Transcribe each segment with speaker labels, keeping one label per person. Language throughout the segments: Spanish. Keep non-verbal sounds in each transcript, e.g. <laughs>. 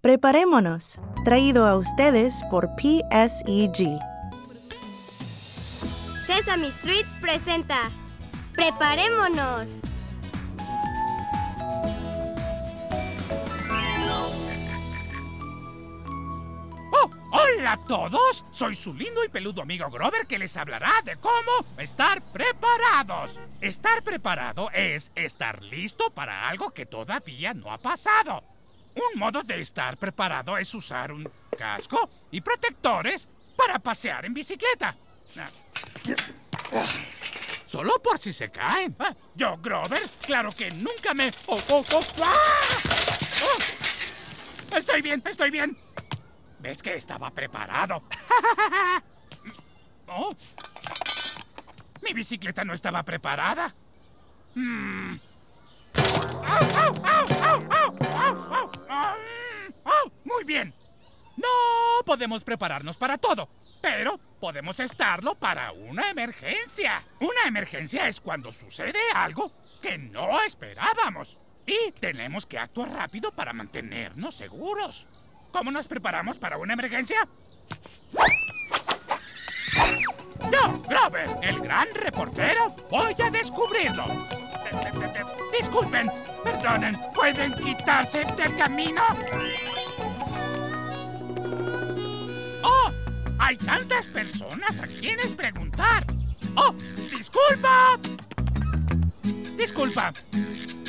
Speaker 1: Preparémonos, traído a ustedes por PSEG.
Speaker 2: Sesame Street presenta Preparémonos.
Speaker 3: ¡Hola a todos! Soy su lindo y peludo amigo Grover que les hablará de cómo estar preparados. Estar preparado es estar listo para algo que todavía no ha pasado. Un modo de estar preparado es usar un casco y protectores para pasear en bicicleta. Solo por si se caen. Ah, Yo, Grover, claro que nunca me... ¡Oh, oh, oh! ¡Ah! ¡Oh! Estoy bien, estoy bien. ¿Ves que estaba preparado? <laughs> ¿Oh? Mi bicicleta no estaba preparada. Mm. Muy bien. No podemos prepararnos para todo, pero podemos estarlo para una emergencia. Una emergencia es cuando sucede algo que no esperábamos. Y tenemos que actuar rápido para mantenernos seguros. ¿Cómo nos preparamos para una emergencia? Yo, Grover, el gran reportero, voy a descubrirlo. Eh, eh, eh, Disculpen, perdonen, ¿pueden quitarse del camino? ¡Oh! Hay tantas personas a quienes preguntar. ¡Oh! ¡Disculpa! Disculpa.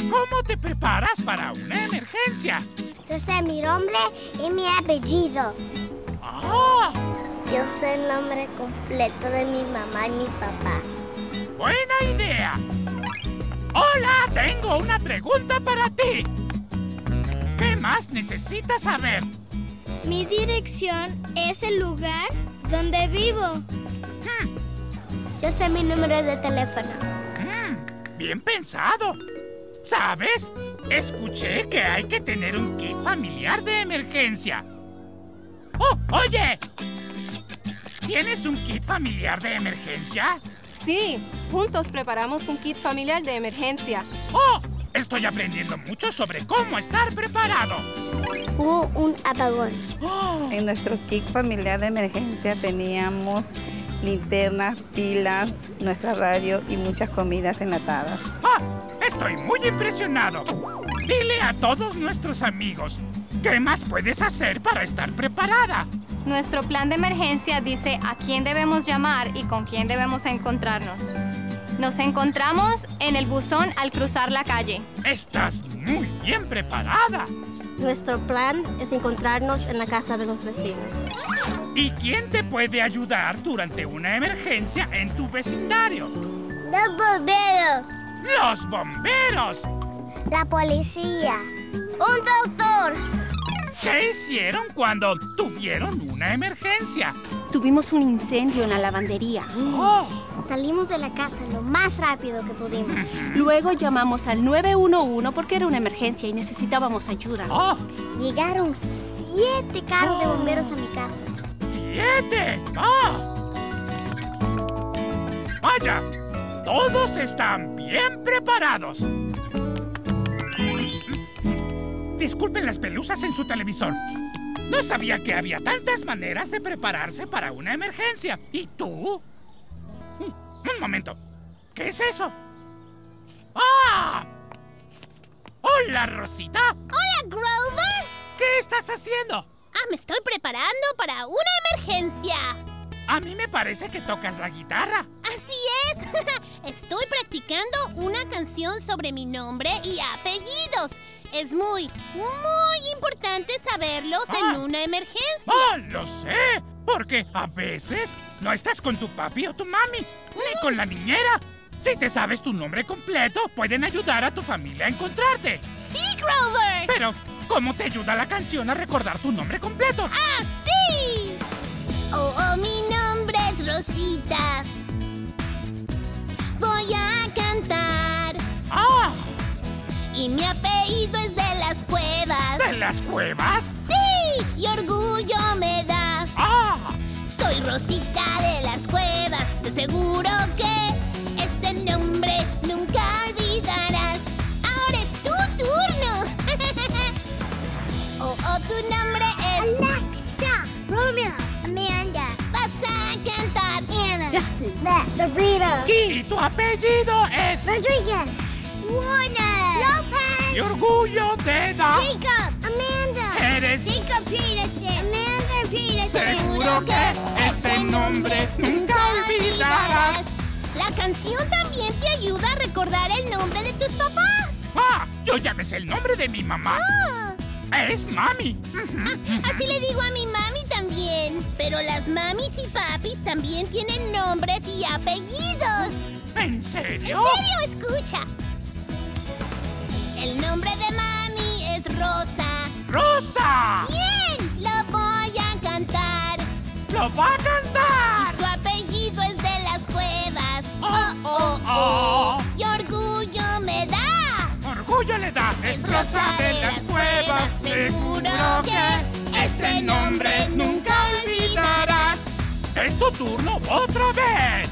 Speaker 3: ¿Cómo te preparas para una emergencia?
Speaker 4: Yo sé mi nombre y mi apellido.
Speaker 3: ¡Ah!
Speaker 4: Yo sé el nombre completo de mi mamá y mi papá.
Speaker 3: ¡Buena idea! Hola, tengo una pregunta para ti. ¿Qué más necesitas saber?
Speaker 2: Mi dirección es el lugar donde vivo.
Speaker 4: Yo sé mi número de teléfono.
Speaker 3: Mm, bien pensado. ¿Sabes? Escuché que hay que tener un kit familiar de emergencia. ¡Oh, oye! ¿Tienes un kit familiar de emergencia?
Speaker 5: Sí, juntos preparamos un kit familiar de emergencia.
Speaker 3: ¡Oh! Estoy aprendiendo mucho sobre cómo estar preparado.
Speaker 4: Hubo un apagón.
Speaker 3: ¡Oh!
Speaker 6: En nuestro kit familiar de emergencia teníamos linternas, pilas, nuestra radio y muchas comidas enlatadas.
Speaker 3: ¡Ah! Estoy muy impresionado. Dile a todos nuestros amigos, ¿qué más puedes hacer para estar preparada?
Speaker 7: Nuestro plan de emergencia dice a quién debemos llamar y con quién debemos encontrarnos. Nos encontramos en el buzón al cruzar la calle.
Speaker 3: Estás muy bien preparada.
Speaker 4: Nuestro plan es encontrarnos en la casa de los vecinos.
Speaker 3: ¿Y quién te puede ayudar durante una emergencia en tu vecindario?
Speaker 4: Los bomberos.
Speaker 3: ¡Los bomberos!
Speaker 4: La policía. Un doctor.
Speaker 3: ¿Qué hicieron cuando tuvieron una emergencia?
Speaker 8: Tuvimos un incendio en la lavandería.
Speaker 3: ¡Oh!
Speaker 4: Salimos de la casa lo más rápido que pudimos.
Speaker 8: Luego llamamos al 911 porque era una emergencia y necesitábamos ayuda.
Speaker 3: ¡Oh!
Speaker 4: Llegaron siete carros de bomberos a mi casa.
Speaker 3: ¡Siete! ¡Vaya! Todos están bien preparados. Disculpen las pelusas en su televisor. No sabía que había tantas maneras de prepararse para una emergencia. ¿Y tú? Un, un momento. ¿Qué es eso? ¡Ah! ¡Hola, Rosita!
Speaker 2: Hola, Grover.
Speaker 3: ¿Qué estás haciendo?
Speaker 2: Ah, me estoy preparando para una emergencia.
Speaker 3: A mí me parece que tocas la guitarra.
Speaker 2: Así es. <laughs> Estoy practicando una canción sobre mi nombre y apellidos. Es muy, muy importante saberlos
Speaker 3: Ah.
Speaker 2: en una emergencia.
Speaker 3: ¡Oh, lo sé! Porque a veces no estás con tu papi o tu mami, ni con la niñera. Si te sabes tu nombre completo, pueden ayudar a tu familia a encontrarte.
Speaker 2: Sí, Grover.
Speaker 3: Pero, ¿cómo te ayuda la canción a recordar tu nombre completo?
Speaker 2: ¡Ah, sí! Oh, oh, mi nombre es Rosita. Voy a cantar.
Speaker 3: ¡Ah!
Speaker 2: Y mi apellido es de las cuevas.
Speaker 3: ¿De las cuevas?
Speaker 2: ¡Sí! Y orgullo me da.
Speaker 3: ¡Ah!
Speaker 2: Soy Rosita de las cuevas. De seguro que
Speaker 3: apellido es...
Speaker 4: Rodriguez. Warner. Lopez.
Speaker 3: ¡Qué orgullo te da!
Speaker 4: Jacob. Amanda.
Speaker 3: Eres...
Speaker 4: Jacob Peterson. Amanda Peterson.
Speaker 3: Seguro que ese nombre nunca olvidarás.
Speaker 2: La canción también te ayuda a recordar el nombre de tus papás.
Speaker 3: ¡Ah! Yo ya me sé el nombre de mi mamá.
Speaker 2: Ah,
Speaker 3: Es Mami.
Speaker 2: así le digo a mi también. Pero las mamis y papis también tienen nombres y apellidos.
Speaker 3: ¿En serio?
Speaker 2: ¿En serio? Escucha. El nombre de mami es Rosa.
Speaker 3: ¡Rosa!
Speaker 2: Bien, lo voy a cantar.
Speaker 3: ¡Lo va a cantar!
Speaker 2: Y su apellido es de las cuevas.
Speaker 3: Oh,
Speaker 2: Oh, oh, oh.
Speaker 3: Es Rosa de las Cuevas. Seguro que ese nombre nunca olvidarás. Es tu turno otra vez.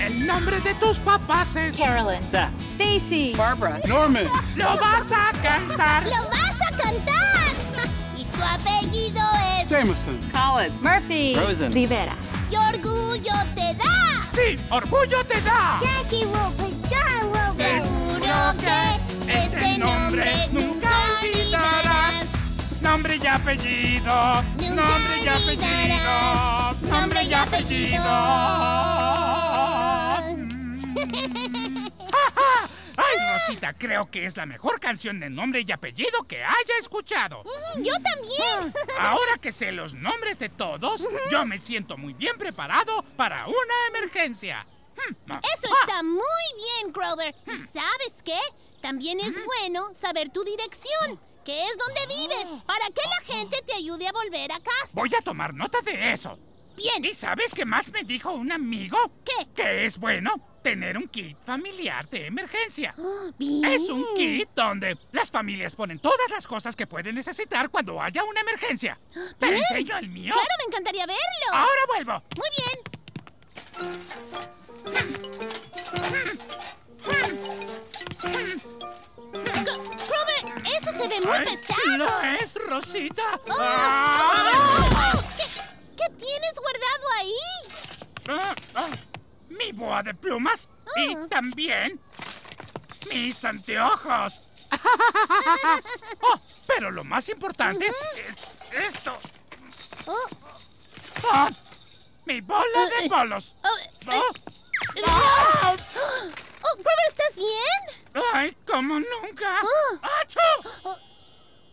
Speaker 3: El nombre de tus papás es...
Speaker 9: Carolyn. Seth.
Speaker 8: Stacy.
Speaker 9: Barbara. Norman.
Speaker 3: ¡Lo vas a cantar!
Speaker 2: ¡Lo vas a cantar! <laughs> y su apellido es.
Speaker 9: Jameson.
Speaker 8: Colin. Murphy.
Speaker 9: Rosen.
Speaker 8: Rivera.
Speaker 2: ¡Y orgullo te da!
Speaker 3: ¡Sí! ¡Orgullo te da!
Speaker 4: Jackie Wilbur. John Wilbur.
Speaker 2: Seguro que nombre nunca olvidarás.
Speaker 3: Nombre y apellido. Nombre y apellido. Nombre y apellido. Ay, Rosita, creo que es la mejor canción de nombre y apellido que haya escuchado.
Speaker 2: Mm, Yo también.
Speaker 3: Ahora que sé los nombres de todos, yo me siento muy bien preparado para una emergencia. Hmm, ah,
Speaker 2: Eso está muy bien, Grover. ¿Y sabes qué? También es bueno saber tu dirección, que es donde vives, para que la gente te ayude a volver a casa.
Speaker 3: Voy a tomar nota de eso.
Speaker 2: Bien.
Speaker 3: ¿Y sabes qué más me dijo un amigo?
Speaker 2: ¿Qué?
Speaker 3: Que es bueno tener un kit familiar de emergencia.
Speaker 2: Bien.
Speaker 3: Es un kit donde las familias ponen todas las cosas que pueden necesitar cuando haya una emergencia. ¿Te
Speaker 2: Bien.
Speaker 3: enseño el mío?
Speaker 2: Claro, me encantaría verlo.
Speaker 3: Ahora vuelvo.
Speaker 2: Muy bien. Grover, eso se ve muy
Speaker 3: Ay,
Speaker 2: pesado.
Speaker 3: ¿Lo es, Rosita?
Speaker 2: Oh,
Speaker 3: Ah,
Speaker 2: oh, oh, ¿Qué, qué tienes guardado ahí?
Speaker 3: ah, ah, mi boa de plumas y también mis anteojos. <laughs> Oh, pero lo más importante es esto. Mi bola de bolos. <gasps>
Speaker 2: oh,
Speaker 3: Oh,
Speaker 2: oh, Grover, ¿estás bien?
Speaker 3: ¡Ay, como nunca!
Speaker 2: Ah.
Speaker 3: ¡Achú!
Speaker 2: Oh,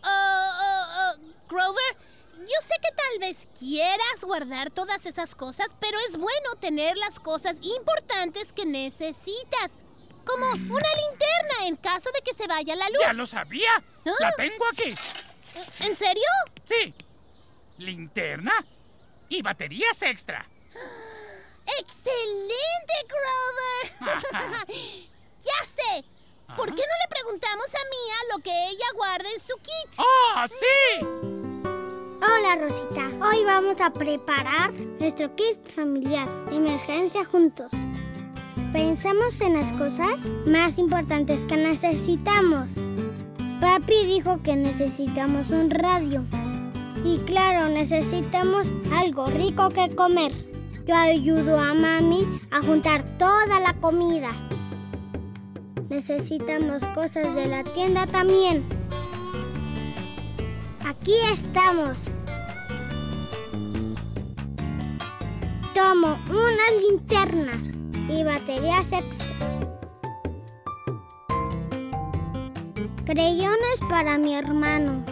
Speaker 2: oh, oh, Grover, yo sé que tal vez quieras guardar todas esas cosas, pero es bueno tener las cosas importantes que necesitas. Como una linterna en caso de que se vaya la luz.
Speaker 3: ¡Ya lo sabía!
Speaker 2: Ah.
Speaker 3: ¡La tengo aquí!
Speaker 2: ¿En serio?
Speaker 3: Sí. Linterna y baterías extra.
Speaker 2: ¡Excelente, Grover! <laughs> ya sé. ¿Por qué no le preguntamos a Mia lo que ella guarda en su kit?
Speaker 3: ¡Oh, sí!
Speaker 4: Hola Rosita, hoy vamos a preparar nuestro kit familiar de emergencia juntos. Pensamos en las cosas más importantes que necesitamos. Papi dijo que necesitamos un radio. Y claro, necesitamos algo rico que comer. Yo ayudo a mami a juntar toda la comida. Necesitamos cosas de la tienda también. Aquí estamos. Tomo unas linternas y baterías extra. Creyones para mi hermano.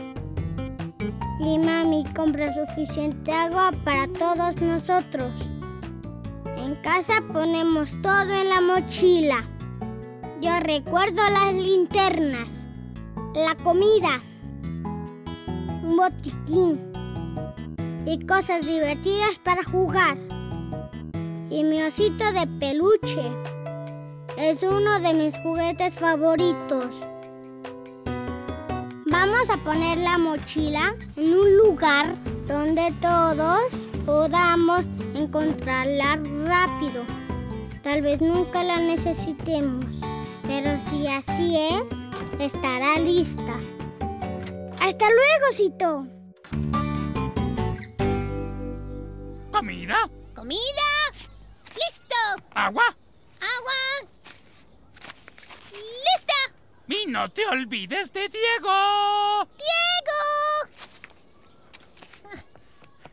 Speaker 4: Y mami compra suficiente agua para todos nosotros. Casa ponemos todo en la mochila. Yo recuerdo las linternas, la comida, un botiquín y cosas divertidas para jugar. Y mi osito de peluche es uno de mis juguetes favoritos. Vamos a poner la mochila en un lugar donde todos podamos encontrarla rápido. Tal vez nunca la necesitemos, pero si así es, estará lista. Hasta luego, Cito.
Speaker 3: ¿Comida?
Speaker 2: ¿Comida? ¡Listo!
Speaker 3: ¿Agua?
Speaker 2: ¡Agua! ¡Lista!
Speaker 3: Y no te olvides de Diego.
Speaker 2: ¡Diego!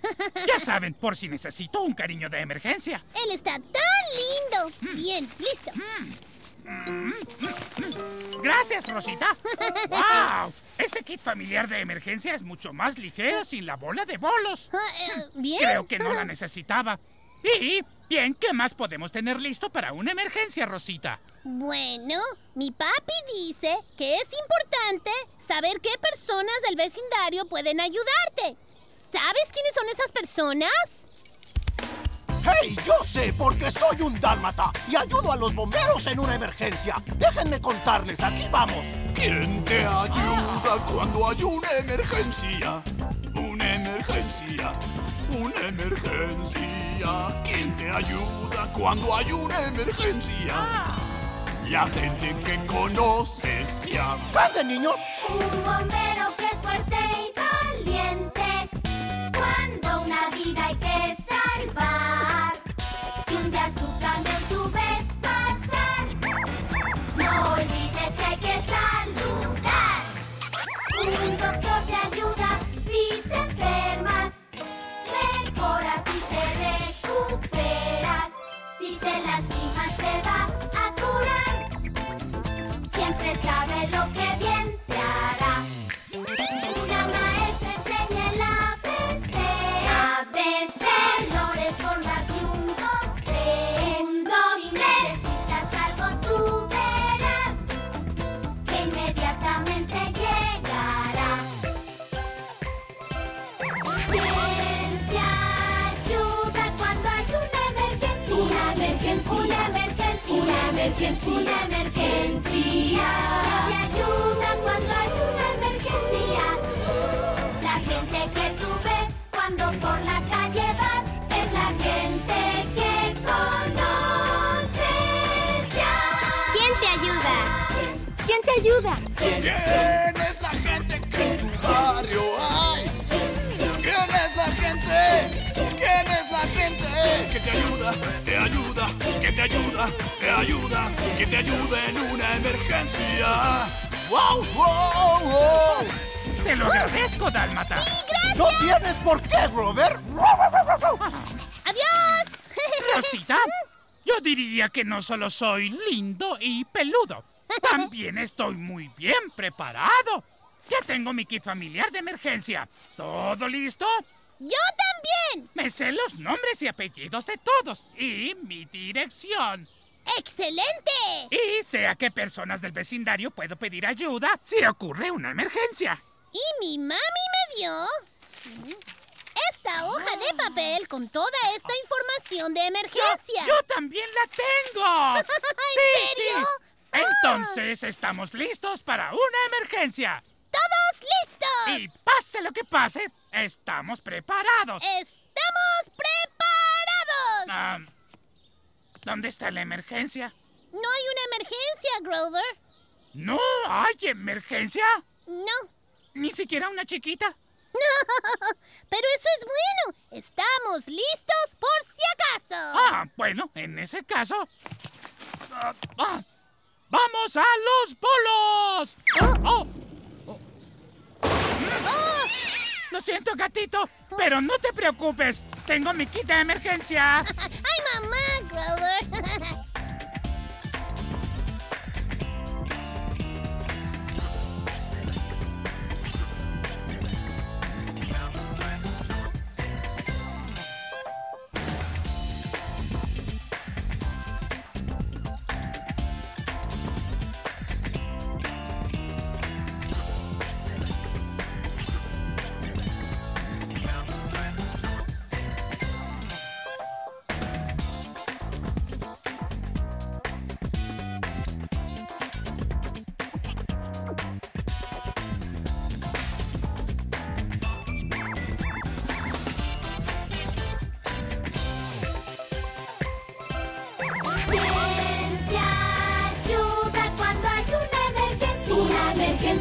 Speaker 2: <laughs>
Speaker 3: Ya saben, por si necesito un cariño de emergencia.
Speaker 2: Él está tan lindo. Bien, listo.
Speaker 3: Gracias, Rosita. ¡Wow! Este kit familiar de emergencia es mucho más ligero sin la bola de bolos.
Speaker 2: Ah, eh, Bien.
Speaker 3: Creo que no la <laughs> necesitaba. Y, bien, ¿qué más podemos tener listo para una emergencia, Rosita?
Speaker 2: Bueno, mi papi dice que es importante saber qué personas del vecindario pueden ayudarte. ¿Sabes quiénes son esas personas?
Speaker 9: ¡Hey! Yo sé porque soy un dálmata y ayudo a los bomberos en una emergencia. Déjenme contarles, aquí vamos.
Speaker 10: ¿Quién te ayuda cuando hay una emergencia? Una emergencia, una emergencia. ¿Quién te ayuda cuando hay una emergencia? La gente que conoces ya.
Speaker 9: ¡Canten, niños!
Speaker 11: Un bombero que es fuerte emergencia. Una emergencia. ¿Quién te ayuda cuando hay una emergencia? La gente que tú ves cuando por la calle vas es la gente que conoces ya.
Speaker 7: ¿Quién te ayuda?
Speaker 8: ¿Quién te ayuda?
Speaker 10: ¿Quién es la gente que en tu barrio hay? ¿Quién es la gente? ¿Quién es la gente que te ayuda? Te ayuda, que te ayuda, te ayuda, que te ayuda en una emergencia. ¡Wow! ¡Wow! ¡Wow!
Speaker 3: Te lo agradezco, Dálmata.
Speaker 9: ¡No tienes por qué, Grover!
Speaker 2: ¡Adiós!
Speaker 3: Rosita, yo diría que no solo soy lindo y peludo, también estoy muy bien preparado. Ya tengo mi kit familiar de emergencia. ¿Todo listo?
Speaker 2: ¡Yo también!
Speaker 3: Me sé los nombres y apellidos de todos y mi dirección.
Speaker 2: ¡Excelente!
Speaker 3: Y sé a qué personas del vecindario puedo pedir ayuda si ocurre una emergencia.
Speaker 2: Y mi mami me dio esta hoja de papel con toda esta información de emergencia.
Speaker 3: ¡Yo también la tengo! <laughs>
Speaker 2: ¿En
Speaker 3: sí,
Speaker 2: serio?
Speaker 3: sí. Entonces estamos listos para una emergencia.
Speaker 2: ¡Todos listos!
Speaker 3: Y pase lo que pase, estamos preparados.
Speaker 2: ¡Estamos preparados!
Speaker 3: ¿Dónde está la emergencia?
Speaker 2: No hay una emergencia, Grover.
Speaker 3: ¿No hay emergencia?
Speaker 2: No.
Speaker 3: ¿Ni siquiera una chiquita? <laughs>
Speaker 2: Pero eso es bueno. Estamos listos por si acaso.
Speaker 3: Ah, bueno, en ese caso... ah, ah, ¡Vamos a los bolos! Oh, oh.
Speaker 2: ¡Oh!
Speaker 3: Lo siento, gatito, pero no te preocupes. Tengo mi kit de emergencia. <laughs>
Speaker 2: ¡Ay, mamá, Grover! <laughs>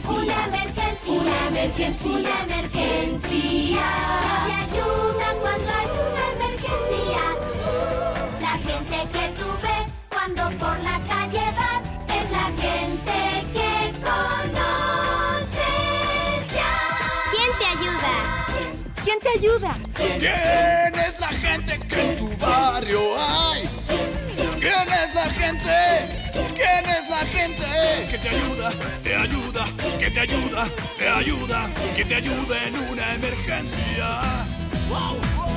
Speaker 11: Una emergencia. Una emergencia. Una emergencia. Y ayuda cuando hay una emergencia. La gente que tú ves cuando por la calle vas es la gente que conoces ya.
Speaker 12: ¿Quién te ayuda?
Speaker 10: ¿Quién te ayuda? ¿Quién es la gente que en tu barrio hay? La gente que te ayuda, te ayuda, que te ayuda, te ayuda, que te ayuda en una emergencia? ¡Wow!